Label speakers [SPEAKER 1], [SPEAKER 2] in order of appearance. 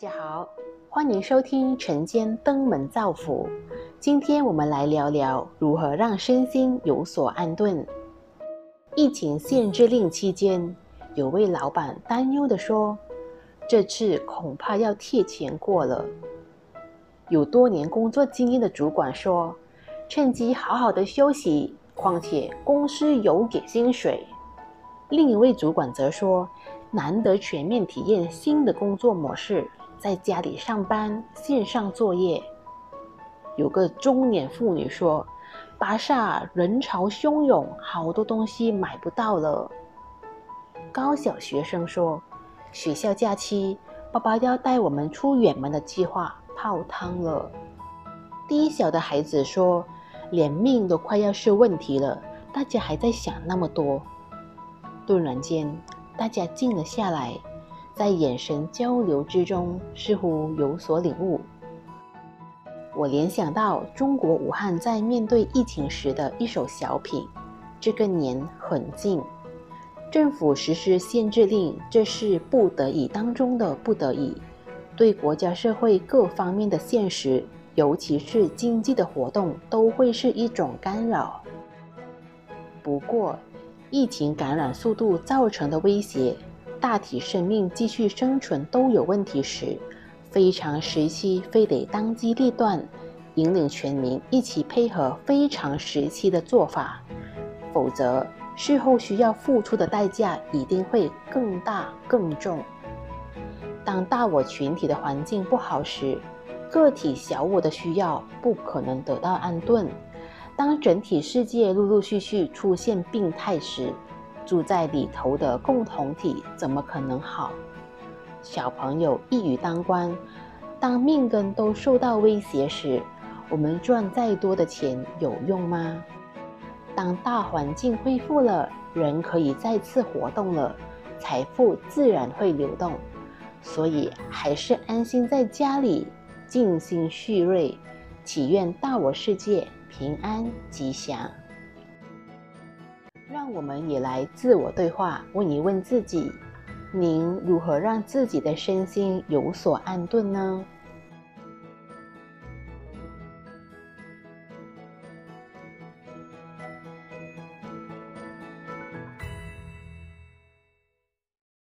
[SPEAKER 1] 大家好，欢迎收听晨间登门造福。今天我们来聊聊如何让身心有所安顿。疫情限制令期间，有位老板担忧地说：“这次恐怕要贴钱过了。”有多年工作经验的主管说：“趁机好好的休息，况且公司有给薪水。”另一位主管则说：“难得全面体验新的工作模式。”在家里上班，线上作业。有个中年妇女说：“巴萨人潮汹涌，好多东西买不到了。”高小学生说：“学校假期，爸爸要带我们出远门的计划泡汤了。”低小的孩子说：“连命都快要是问题了，大家还在想那么多。”顿然间，大家静了下来。在眼神交流之中，似乎有所领悟。我联想到中国武汉在面对疫情时的一首小品：“这个年很近，政府实施限制令，这是不得已当中的不得已，对国家社会各方面的现实，尤其是经济的活动，都会是一种干扰。不过，疫情感染速度造成的威胁。”大体生命继续生存都有问题时，非常时期非得当机立断，引领全民一起配合非常时期的做法，否则事后需要付出的代价一定会更大更重。当大我群体的环境不好时，个体小我的需要不可能得到安顿；当整体世界陆陆续续出现病态时，住在里头的共同体怎么可能好？小朋友一语当关，当命根都受到威胁时，我们赚再多的钱有用吗？当大环境恢复了，人可以再次活动了，财富自然会流动。所以还是安心在家里，静心蓄锐，祈愿大我世界平安吉祥。让我们也来自我对话，问一问自己：您如何让自己的身心有所安顿呢？